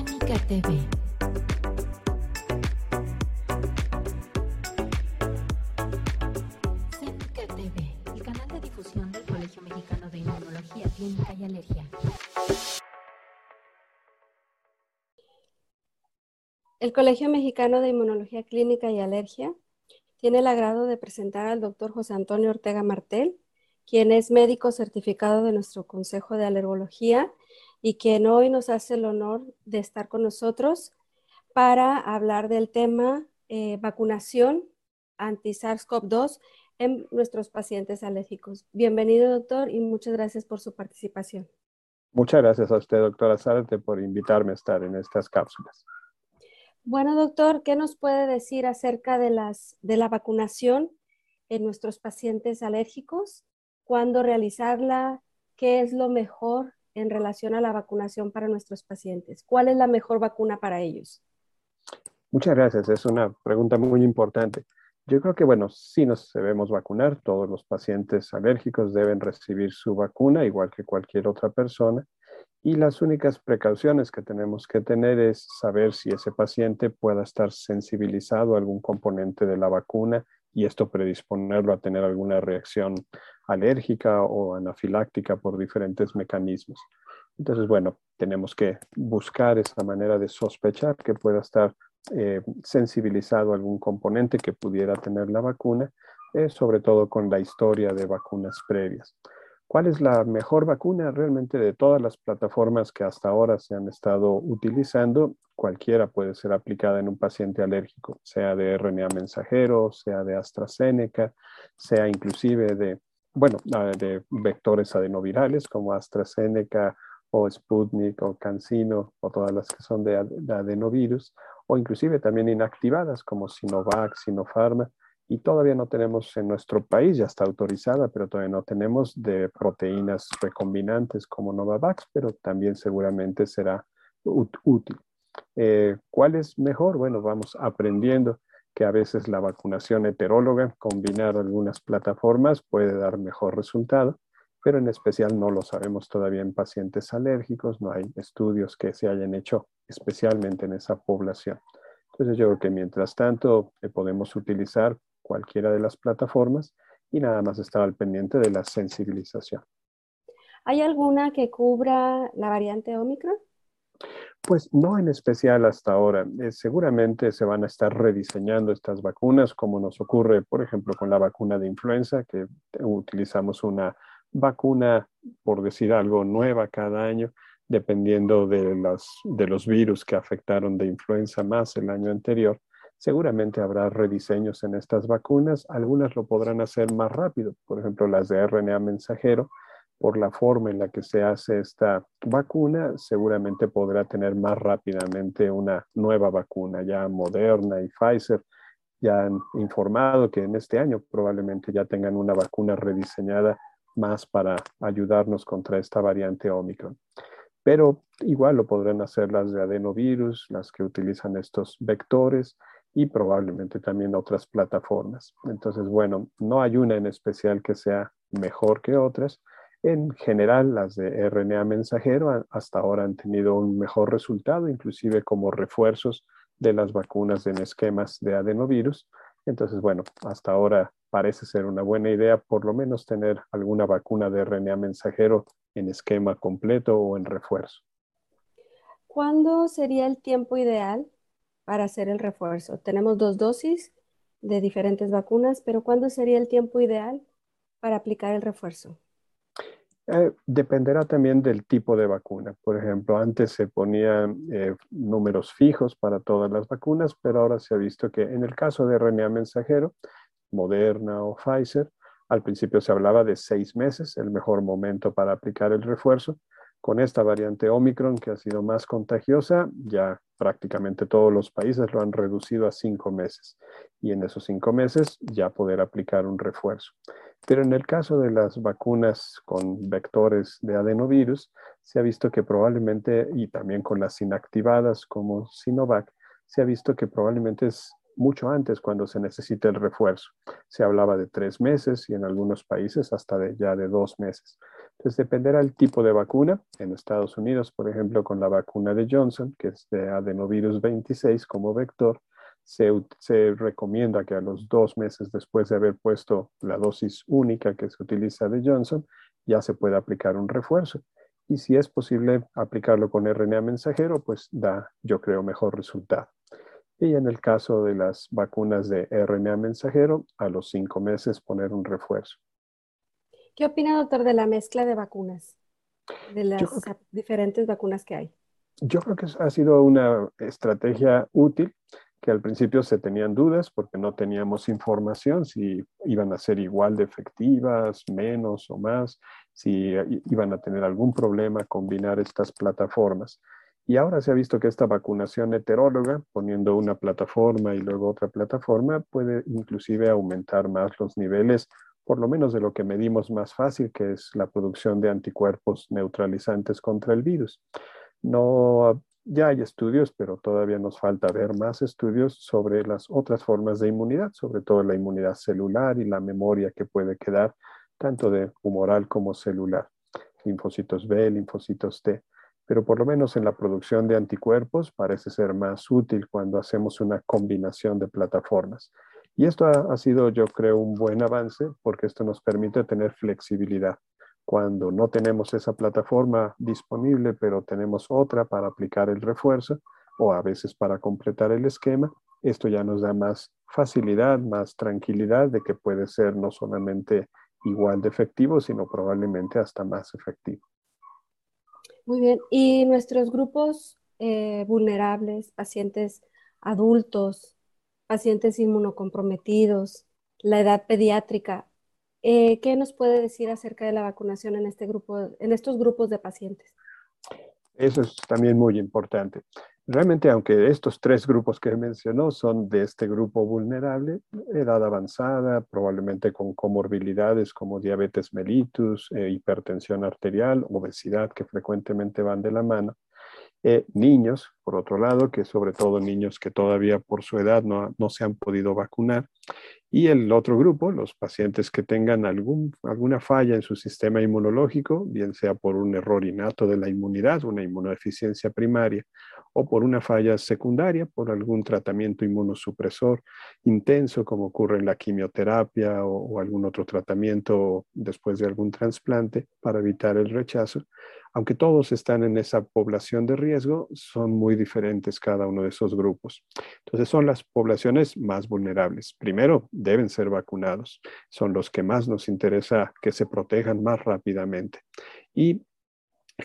Senica TV. Senica TV, el canal de difusión del Colegio Mexicano de Inmunología Clínica y Alergia. El Colegio Mexicano de Inmunología Clínica y Alergia tiene el agrado de presentar al doctor José Antonio Ortega Martel, quien es médico certificado de nuestro Consejo de Alergología y quien hoy nos hace el honor de estar con nosotros para hablar del tema eh, vacunación anti-SARS-CoV-2 en nuestros pacientes alérgicos. Bienvenido, doctor, y muchas gracias por su participación. Muchas gracias a usted, doctora Zárate, por invitarme a estar en estas cápsulas. Bueno, doctor, ¿qué nos puede decir acerca de, las, de la vacunación en nuestros pacientes alérgicos? ¿Cuándo realizarla? ¿Qué es lo mejor en relación a la vacunación para nuestros pacientes? ¿Cuál es la mejor vacuna para ellos? Muchas gracias, es una pregunta muy importante. Yo creo que, bueno, sí nos debemos vacunar, todos los pacientes alérgicos deben recibir su vacuna, igual que cualquier otra persona, y las únicas precauciones que tenemos que tener es saber si ese paciente pueda estar sensibilizado a algún componente de la vacuna y esto predisponerlo a tener alguna reacción alérgica o anafiláctica por diferentes mecanismos. Entonces, bueno, tenemos que buscar esa manera de sospechar que pueda estar eh, sensibilizado algún componente que pudiera tener la vacuna, eh, sobre todo con la historia de vacunas previas. ¿Cuál es la mejor vacuna? Realmente de todas las plataformas que hasta ahora se han estado utilizando, cualquiera puede ser aplicada en un paciente alérgico, sea de RNA mensajero, sea de AstraZeneca, sea inclusive de, bueno, de vectores adenovirales como AstraZeneca o Sputnik o CanSino o todas las que son de, adenovirus, o inclusive también inactivadas como Sinovac, Sinopharma y todavía no tenemos en nuestro país, ya está autorizada, pero todavía no tenemos de proteínas recombinantes como Novavax, pero también seguramente será útil. Eh, ¿Cuál es mejor? Bueno, vamos aprendiendo que a veces la vacunación heteróloga, combinar algunas plataformas puede dar mejor resultado, pero en especial no lo sabemos todavía en pacientes alérgicos, no hay estudios que se hayan hecho especialmente en esa población. Entonces yo creo que mientras tanto eh, podemos utilizar cualquiera de las plataformas y nada más estar al pendiente de la sensibilización. ¿Hay alguna que cubra la variante Omicron? Pues no en especial hasta ahora. Eh, seguramente se van a estar rediseñando estas vacunas, como nos ocurre, por ejemplo, con la vacuna de influenza, que utilizamos una vacuna, por decir algo, nueva cada año, dependiendo de, las, de los virus que afectaron de influenza más el año anterior. Seguramente habrá rediseños en estas vacunas. Algunas lo podrán hacer más rápido, por ejemplo, las de RNA mensajero, por la forma en la que se hace esta vacuna, seguramente podrá tener más rápidamente una nueva vacuna. Ya Moderna y Pfizer ya han informado que en este año probablemente ya tengan una vacuna rediseñada más para ayudarnos contra esta variante Omicron. Pero igual lo podrán hacer las de adenovirus, las que utilizan estos vectores y probablemente también otras plataformas. Entonces, bueno, no hay una en especial que sea mejor que otras. En general, las de RNA mensajero hasta ahora han tenido un mejor resultado, inclusive como refuerzos de las vacunas en esquemas de adenovirus. Entonces, bueno, hasta ahora parece ser una buena idea por lo menos tener alguna vacuna de RNA mensajero en esquema completo o en refuerzo. ¿Cuándo sería el tiempo ideal para hacer el refuerzo. Tenemos dos dosis de diferentes vacunas, pero ¿cuándo sería el tiempo ideal para aplicar el refuerzo? Eh, dependerá también del tipo de vacuna. Por ejemplo, antes se ponían eh, números fijos para todas las vacunas, pero ahora se ha visto que en el caso de RNA mensajero, Moderna o Pfizer, al principio se hablaba de seis meses, el mejor momento para aplicar el refuerzo. Con esta variante Omicron, que ha sido más contagiosa, ya prácticamente todos los países lo han reducido a cinco meses y en esos cinco meses ya poder aplicar un refuerzo. Pero en el caso de las vacunas con vectores de adenovirus, se ha visto que probablemente, y también con las inactivadas como Sinovac, se ha visto que probablemente es mucho antes cuando se necesita el refuerzo. Se hablaba de tres meses y en algunos países hasta de, ya de dos meses. Entonces dependerá el tipo de vacuna. En Estados Unidos, por ejemplo, con la vacuna de Johnson, que es de adenovirus 26 como vector, se, se, recomienda que a los dos meses después de haber puesto la dosis única que se utiliza de Johnson, ya se puede aplicar un refuerzo. Y si es posible aplicarlo con RNA mensajero, pues da, yo creo, mejor resultado. Y en el caso de las vacunas de RNA mensajero, a los cinco meses poner un refuerzo. ¿Qué opina, doctor, de la mezcla de vacunas? De las diferentes vacunas que hay. Yo creo que ha sido una estrategia útil que al principio se tenían dudas porque no teníamos información si iban a ser igual de efectivas, menos o más, si iban a tener algún problema combinar estas plataformas. Y ahora se ha visto que esta vacunación heteróloga, poniendo una plataforma y luego otra plataforma, puede inclusive aumentar más los niveles, por lo menos de lo que medimos más fácil, que es la producción de anticuerpos neutralizantes contra el virus. No ya hay estudios, pero todavía nos falta ver más estudios sobre las otras formas de inmunidad, sobre todo la inmunidad celular y la memoria que puede quedar tanto de humoral como celular, linfocitos B, linfocitos T. Pero por lo menos en la producción de anticuerpos parece ser más útil cuando hacemos una combinación de plataformas. Y esto ha, sido, yo creo, un buen avance porque esto nos permite tener flexibilidad cuando no tenemos esa plataforma disponible, pero tenemos otra para aplicar el refuerzo o a veces para completar el esquema, esto ya nos da más facilidad, más tranquilidad de que puede ser no solamente igual de efectivo, sino probablemente hasta más efectivo. Muy bien, y nuestros grupos eh, vulnerables, pacientes adultos, pacientes inmunocomprometidos, la edad pediátrica, eh, ¿Qué nos puede decir acerca de la vacunación en, este grupo, en estos grupos de pacientes? Eso es también muy importante. Realmente, aunque estos tres grupos que mencionó son de este grupo vulnerable, edad avanzada, probablemente con comorbilidades como diabetes mellitus, eh, hipertensión arterial, obesidad, que frecuentemente van de la mano, eh, niños, por otro lado, que sobre todo niños que todavía por su edad no, no se han podido vacunar, y el otro grupo, los pacientes que tengan algún, alguna falla en su sistema inmunológico, bien sea por un error innato de la inmunidad, una inmunodeficiencia primaria, o por una falla secundaria, por algún tratamiento inmunosupresor intenso, como ocurre en la quimioterapia o, o algún otro tratamiento después de algún trasplante para evitar el rechazo. Aunque todos están en esa población de riesgo, son muy diferentes cada uno de esos grupos. Entonces son las poblaciones más vulnerables. Primero, deben ser vacunados. Son los que más nos interesa que se protejan más rápidamente. Y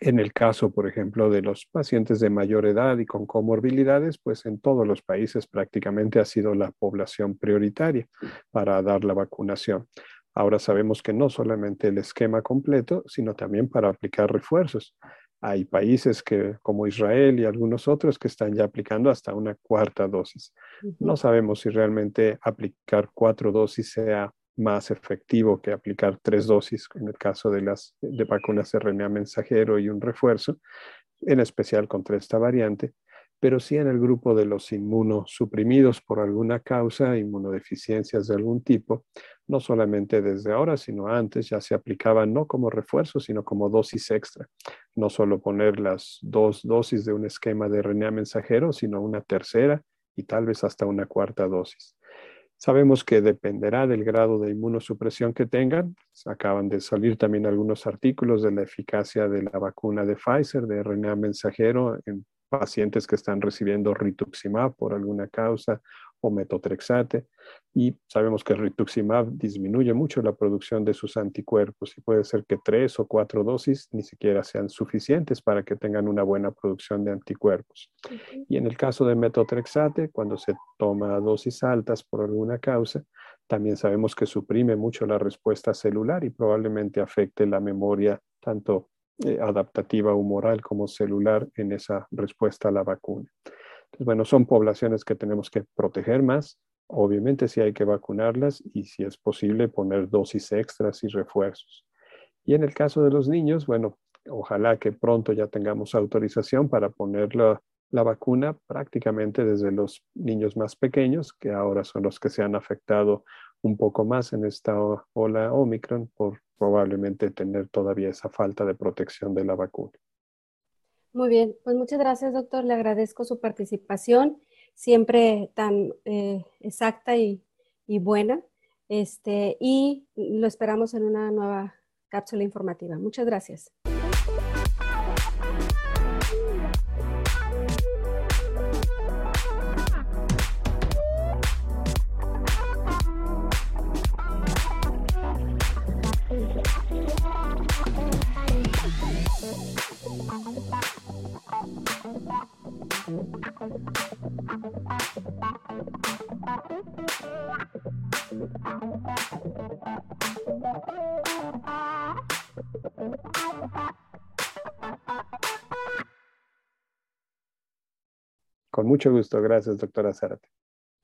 en el caso, por ejemplo, de los pacientes de mayor edad y con comorbilidades, pues en todos los países prácticamente ha sido la población prioritaria para dar la vacunación. Ahora sabemos que no solamente el esquema completo, sino también para aplicar refuerzos. Hay países que, como Israel y algunos otros que están ya aplicando hasta una cuarta dosis. No sabemos si realmente aplicar cuatro dosis sea más efectivo que aplicar tres dosis en el caso de las de vacunas RNA mensajero y un refuerzo, en especial contra esta variante, pero sí en el grupo de los inmunosuprimidos por alguna causa, inmunodeficiencias de algún tipo, no solamente desde ahora, sino antes ya se aplicaba no como refuerzo, sino como dosis extra. No solo poner las dos dosis de un esquema de RNA mensajero, sino una tercera y tal vez hasta una cuarta dosis. Sabemos que dependerá del grado de inmunosupresión que tengan. Acaban de salir también algunos artículos de la eficacia de la vacuna de Pfizer, de RNA mensajero, en pacientes que están recibiendo rituximab por alguna causa o metotrexate y sabemos que el rituximab disminuye mucho la producción de sus anticuerpos y puede ser que tres o cuatro dosis ni siquiera sean suficientes para que tengan una buena producción de anticuerpos. Y en el caso de metotrexate, cuando se toma dosis altas por alguna causa, también sabemos que suprime mucho la respuesta celular y probablemente afecte la memoria tanto eh, adaptativa humoral como celular en esa respuesta a la vacuna bueno, son poblaciones que tenemos que proteger más. Obviamente si hay que vacunarlas y si es posible poner dosis extras y refuerzos. Y en el caso de los niños, bueno, ojalá que pronto ya tengamos autorización para poner la, la vacuna prácticamente desde los niños más pequeños, que ahora son los que se han afectado un poco más en esta ola Omicron por probablemente tener todavía esa falta de protección de la vacuna. Muy bien, pues muchas gracias, doctor. Le agradezco su participación, siempre tan eh, exacta y, y, buena. Este, y lo esperamos en una nueva cápsula informativa. Muchas gracias. Mucho gusto. Gracias, doctora Zárate.